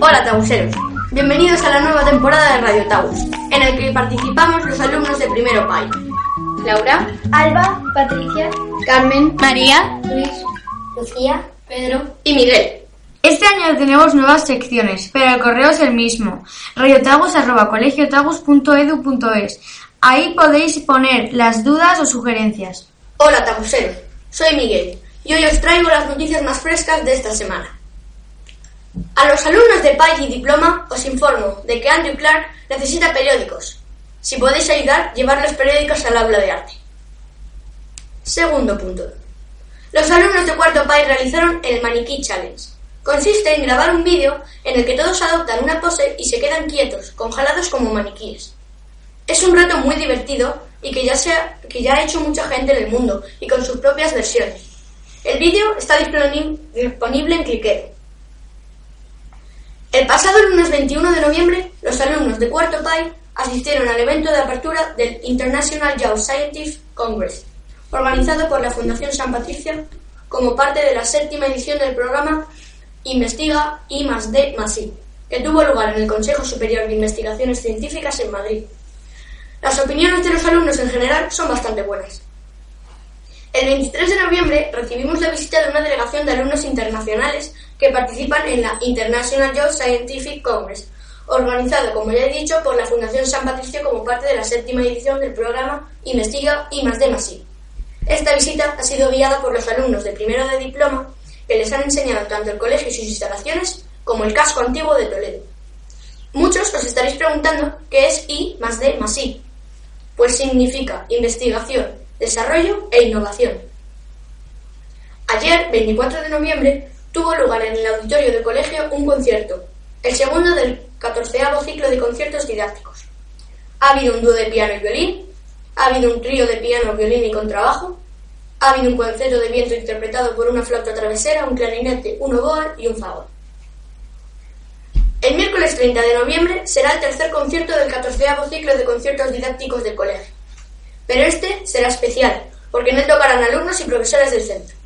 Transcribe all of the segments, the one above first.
Hola Tabuseros, bienvenidos a la nueva temporada de Radio Taus, en el que participamos los alumnos de primero PAI. Laura, Alba, Patricia, Carmen, María, Luis, Lucía, Pedro y Miguel. Este año tenemos nuevas secciones, pero el correo es el mismo, radiotagus.colegiotagus.edu.es. Ahí podéis poner las dudas o sugerencias. Hola Tabuseros, soy Miguel y hoy os traigo las noticias más frescas de esta semana. A los alumnos de PAI y Diploma os informo de que Andrew Clark necesita periódicos. Si podéis ayudar, llevar los periódicos al aula de arte. Segundo punto. Los alumnos de cuarto PAI realizaron el Maniquí Challenge. Consiste en grabar un vídeo en el que todos adoptan una pose y se quedan quietos, congelados como maniquíes. Es un reto muy divertido y que ya, se ha, que ya ha hecho mucha gente en el mundo y con sus propias versiones. El vídeo está disponible en Clickero. El pasado lunes 21 de noviembre, los alumnos de cuarto PAI asistieron al evento de apertura del International Young Scientific Congress, organizado por la Fundación San Patricia como parte de la séptima edición del programa Investiga I más D más I, que tuvo lugar en el Consejo Superior de Investigaciones Científicas en Madrid. Las opiniones de los alumnos en general son bastante buenas. El 23 de noviembre recibimos la visita de una delegación de alumnos internacionales que participan en la International Young Scientific Congress, organizado, como ya he dicho, por la Fundación San Patricio como parte de la séptima edición del programa Investiga I más D más I. Esta visita ha sido guiada por los alumnos de primero de diploma que les han enseñado tanto el colegio y sus instalaciones como el casco antiguo de Toledo. Muchos os estaréis preguntando qué es I más D más I. Pues significa investigación, desarrollo e innovación. Ayer, 24 de noviembre, tuvo lugar en el auditorio del colegio un concierto, el segundo del 14 ciclo de conciertos didácticos. Ha habido un dúo de piano y violín, ha habido un trío de piano, violín y contrabajo, ha habido un concierto de viento interpretado por una flauta travesera, un clarinete, un oboe y un fagot. El miércoles 30 de noviembre será el tercer concierto del 14 ciclo de conciertos didácticos del colegio. Pero este será especial, porque no tocarán alumnos y profesores del centro.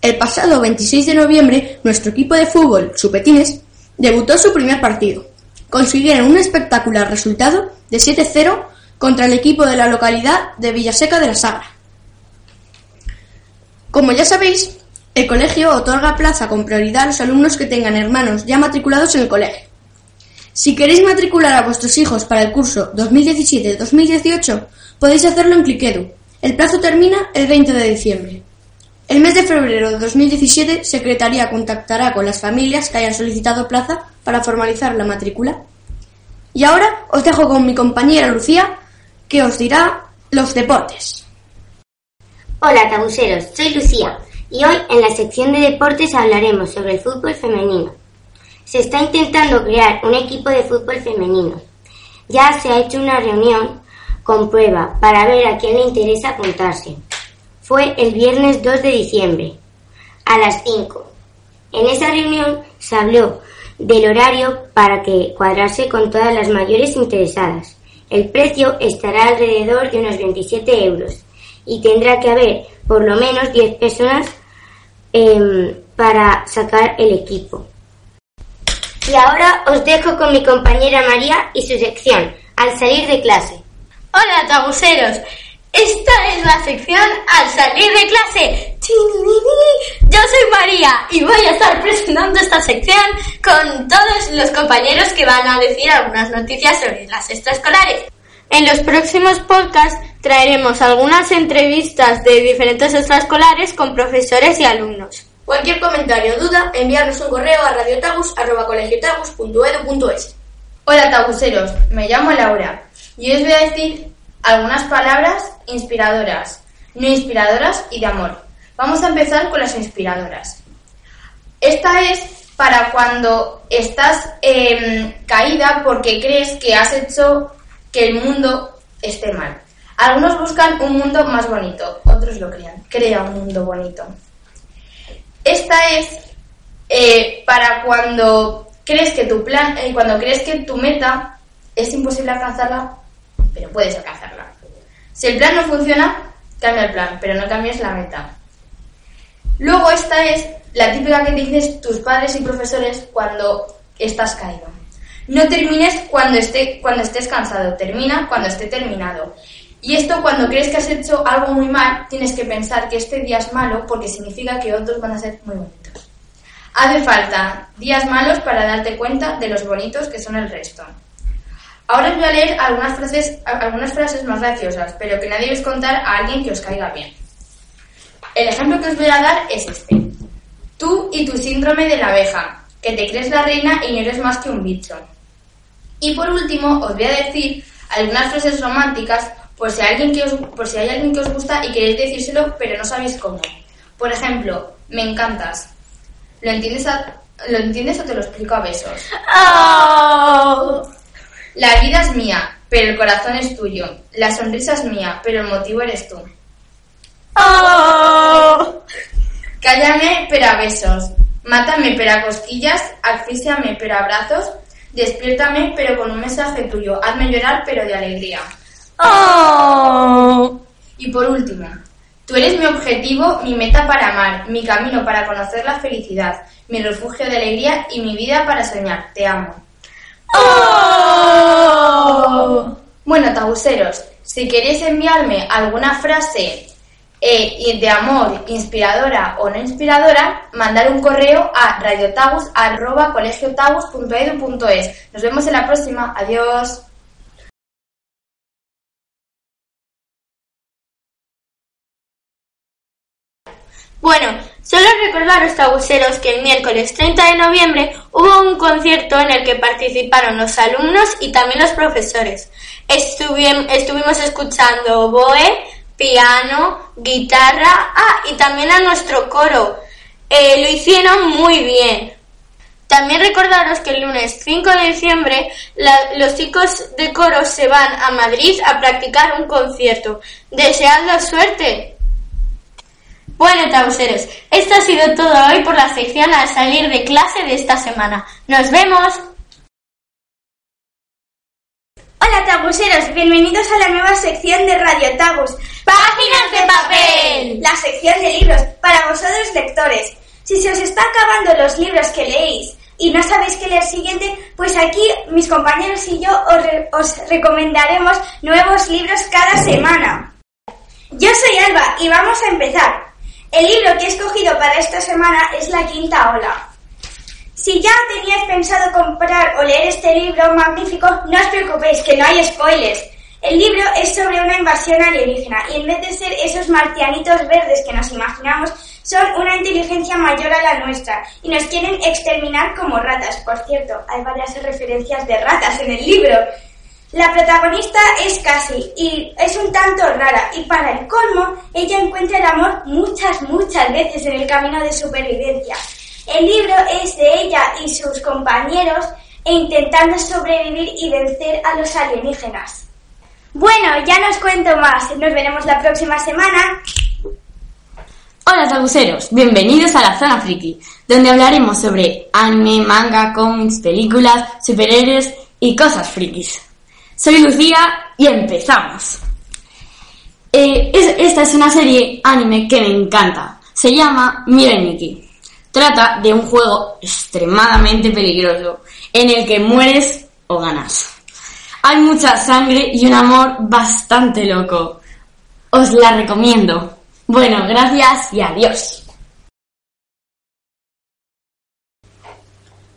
El pasado 26 de noviembre, nuestro equipo de fútbol, Chupetines, debutó su primer partido. Consiguieron un espectacular resultado de 7-0 contra el equipo de la localidad de Villaseca de la Sagra. Como ya sabéis, el colegio otorga plaza con prioridad a los alumnos que tengan hermanos ya matriculados en el colegio. Si queréis matricular a vuestros hijos para el curso 2017-2018, podéis hacerlo en Cliquedu. El plazo termina el 20 de diciembre. El mes de febrero de 2017, Secretaría contactará con las familias que hayan solicitado plaza para formalizar la matrícula. Y ahora os dejo con mi compañera Lucía, que os dirá los deportes. Hola tabuseros, soy Lucía y hoy en la sección de deportes hablaremos sobre el fútbol femenino. Se está intentando crear un equipo de fútbol femenino. Ya se ha hecho una reunión con prueba para ver a quién le interesa apuntarse. Fue el viernes 2 de diciembre, a las 5. En esa reunión se habló del horario para que cuadrarse con todas las mayores interesadas. El precio estará alrededor de unos 27 euros y tendrá que haber por lo menos 10 personas eh, para sacar el equipo. Y ahora os dejo con mi compañera María y su sección, al salir de clase. Hola, tabuseros. Esta es la sección al salir de clase. Yo soy María y voy a estar presentando esta sección con todos los compañeros que van a decir algunas noticias sobre las extraescolares. En los próximos podcasts traeremos algunas entrevistas de diferentes extraescolares con profesores y alumnos. Cualquier comentario o duda, enviarnos un correo a radiotagus.colegiotagus.edu.es. Hola tabuseros, me llamo Laura y os voy a decir algunas palabras inspiradoras, no inspiradoras y de amor. Vamos a empezar con las inspiradoras. Esta es para cuando estás eh, caída porque crees que has hecho que el mundo esté mal. Algunos buscan un mundo más bonito, otros lo crean. Crea un mundo bonito. Esta es eh, para cuando crees que tu plan, eh, cuando crees que tu meta es imposible alcanzarla, pero puedes alcanzarla. Si el plan no funciona, cambia el plan, pero no cambies la meta. Luego esta es la típica que dices tus padres y profesores cuando estás caído. No termines cuando, esté, cuando estés cansado, termina cuando esté terminado. Y esto cuando crees que has hecho algo muy mal, tienes que pensar que este día es malo porque significa que otros van a ser muy bonitos. Hace falta días malos para darte cuenta de los bonitos que son el resto. Ahora os voy a leer algunas frases, algunas frases más graciosas, pero que nadie os contar a alguien que os caiga bien. El ejemplo que os voy a dar es este. Tú y tu síndrome de la abeja, que te crees la reina y no eres más que un bicho. Y por último, os voy a decir algunas frases románticas por si, alguien que os, por si hay alguien que os gusta y queréis decírselo, pero no sabéis cómo. Por ejemplo, me encantas. ¿Lo entiendes, ¿lo entiendes o te lo explico a besos? Oh. La vida es mía, pero el corazón es tuyo. La sonrisa es mía, pero el motivo eres tú. Oh. Cállame, pero a besos. Mátame, pero a cosquillas. Asfíxiame, pero a abrazos. Despiértame, pero con un mensaje tuyo. Hazme llorar, pero de alegría. Oh. Y por último, tú eres mi objetivo, mi meta para amar, mi camino para conocer la felicidad, mi refugio de alegría y mi vida para soñar. Te amo. Oh. Bueno, tabuseros, si queréis enviarme alguna frase eh, de amor inspiradora o no inspiradora, mandar un correo a radiotabus.colegiotabus.edu.es. Nos vemos en la próxima. Adiós. Bueno, solo recordaros, tabuseros, que el miércoles 30 de noviembre hubo un concierto en el que participaron los alumnos y también los profesores. Estuvim- estuvimos escuchando boe, piano, guitarra, ah, y también a nuestro coro. Eh, lo hicieron muy bien. También recordaros que el lunes 5 de diciembre los chicos de coro se van a Madrid a practicar un concierto. Deseadlos suerte. Bueno, tauseros, esto ha sido todo hoy por la sección al salir de clase de esta semana. ¡Nos vemos! Hola tabuseros, bienvenidos a la nueva sección de Radio Tabus. ¡Páginas de papel! La sección de libros para vosotros lectores. Si se os está acabando los libros que leéis y no sabéis qué leer siguiente, pues aquí mis compañeros y yo os, re- os recomendaremos nuevos libros cada semana. Yo soy Alba y vamos a empezar. El libro que he escogido para esta semana es La Quinta Ola. Si ya teníais pensado comprar o leer este libro magnífico, no os preocupéis, que no hay spoilers. El libro es sobre una invasión alienígena y en vez de ser esos marcianitos verdes que nos imaginamos, son una inteligencia mayor a la nuestra y nos quieren exterminar como ratas. Por cierto, hay varias referencias de ratas en el libro. La protagonista es Cassie y es un tanto rara y para el colmo ella encuentra el amor muchas, muchas veces en el camino de supervivencia. El libro es de ella y sus compañeros e intentando sobrevivir y vencer a los alienígenas. Bueno, ya no os cuento más, nos veremos la próxima semana. Hola tabuseros, bienvenidos a la zona friki, donde hablaremos sobre anime, manga, cómics, películas, superhéroes y cosas frikis. Soy Lucía y empezamos. Eh, es- esta es una serie anime que me encanta. Se llama Mirai Nikki. Trata de un juego extremadamente peligroso en el que mueres o ganas. Hay mucha sangre y un amor bastante loco. Os la recomiendo. Bueno, gracias y adiós.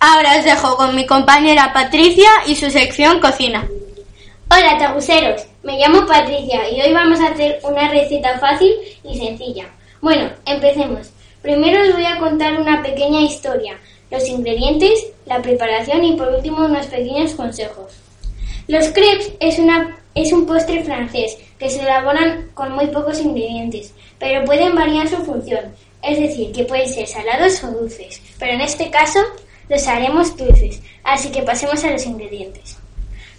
Ahora os dejo con mi compañera Patricia y su sección cocina. Hola tabuseros, me llamo Patricia y hoy vamos a hacer una receta fácil y sencilla. Bueno, empecemos. Primero os voy a contar una pequeña historia, los ingredientes, la preparación y por último unos pequeños consejos. Los crepes es, una, es un postre francés que se elaboran con muy pocos ingredientes, pero pueden variar su función, es decir, que pueden ser salados o dulces, pero en este caso los haremos dulces, así que pasemos a los ingredientes.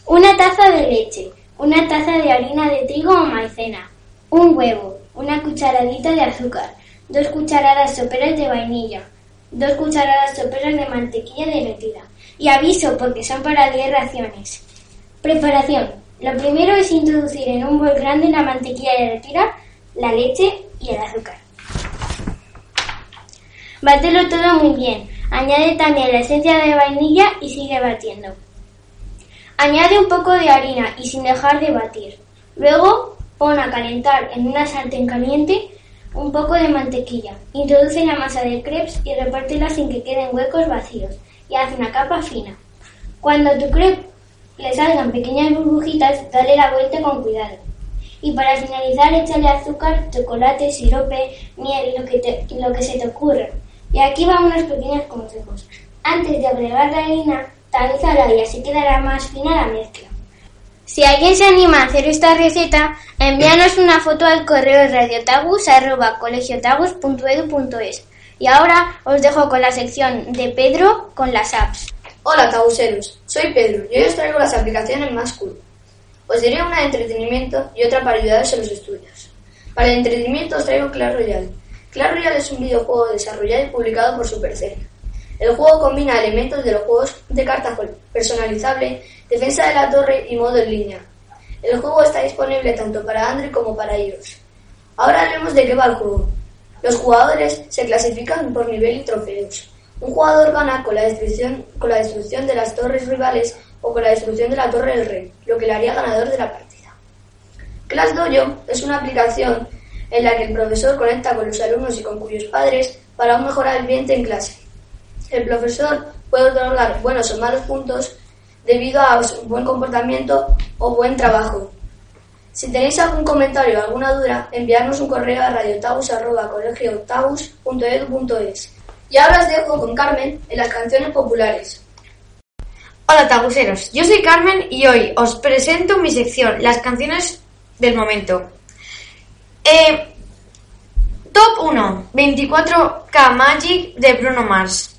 Una taza de leche, una taza de harina de trigo o maicena, un huevo, una cucharadita de azúcar, dos cucharadas soperas de vainilla, dos cucharadas soperas de mantequilla derretida. Y aviso porque son para 10 raciones. Preparación. Lo primero es introducir en un bol grande la mantequilla derretida, la leche y el azúcar. Bátelo todo muy bien, Añade también la esencia de vainilla y sigue batiendo. Añade un poco de harina y sin dejar de batir. Luego pon a calentar en una sartén caliente un poco de mantequilla. Introduce la masa de crepes y repártela sin que queden huecos vacíos y haz una capa fina. Cuando tu crepe le salgan pequeñas burbujitas, dale la vuelta con cuidado. Y para finalizar, échale azúcar, chocolate, sirope, miel, lo que, te, lo que se te ocurra. Y aquí van unos pequeños consejos. Antes de agregar la harina, tamízala y así quedará más fina la mezcla. Si alguien se anima a hacer esta receta, envíanos una foto al correo radiotagus.colegiotagus.edu.es. Y ahora os dejo con la sección de Pedro con las apps. Hola tabuseros, soy Pedro y hoy os traigo las aplicaciones más cool. Os diré una de entretenimiento y otra para ayudaros en los estudios. Para el entretenimiento os traigo Clash Royale. Clash Royale es un videojuego desarrollado y publicado por Supercell. El juego combina elementos de los juegos de cartas personalizable, defensa de la torre y modo en línea. El juego está disponible tanto para Android como para iOS. Ahora hablemos de qué va el juego. Los jugadores se clasifican por nivel y trofeos. Un jugador gana con la destrucción, con la destrucción de las torres rivales o con la destrucción de la torre del rey, lo que le haría ganador de la partida. Class Dojo es una aplicación en la que el profesor conecta con los alumnos y con cuyos padres para aún mejorar el ambiente en clase. El profesor puede otorgar buenos o malos puntos debido a su buen comportamiento o buen trabajo. Si tenéis algún comentario o alguna duda, enviarnos un correo a radiotagus.colegiotagus.edu.es. Y ahora os dejo con Carmen en las canciones populares. Hola tabuseros, yo soy Carmen y hoy os presento mi sección, las canciones del momento. Eh, top 1, 24K Magic de Bruno Mars.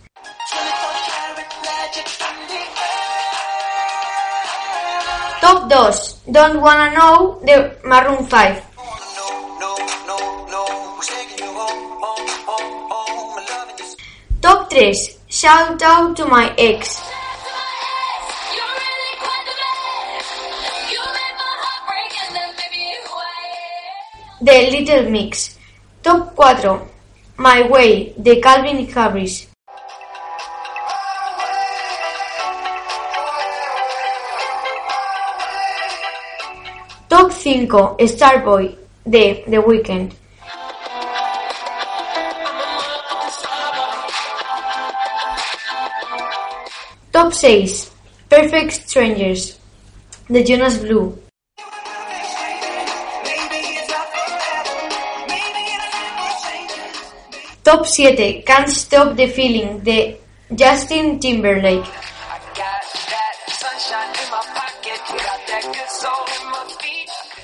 Top 2, Don't Wanna Know de Maroon 5. Top 3, Shout Out to My Ex. The Little Mix. Top 4, My Way de Calvin Harris. 5, Starboy de The Weeknd. Top 6, Perfect Strangers de Jonas Blue. Top 7, Can't Stop the Feeling de Justin Timberlake.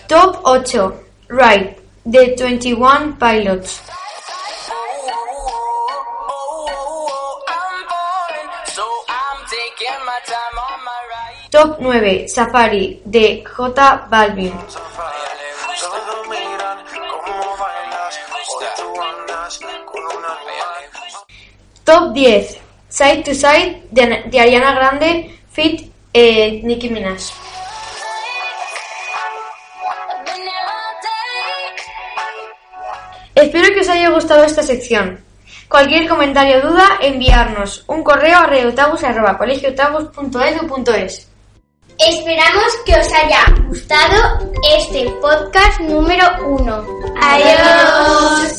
Top 8, Right de 21 Pilots. Top 9, Safari de J Balvin. Top 10, Side to Side de, de Ariana Grande, Fit eh, Nicki Minaj. Haya gustado esta sección. Cualquier comentario o duda, enviarnos un correo a radiotabus.colegiotabus.edu.es. Esperamos que os haya gustado este podcast número uno. Adiós.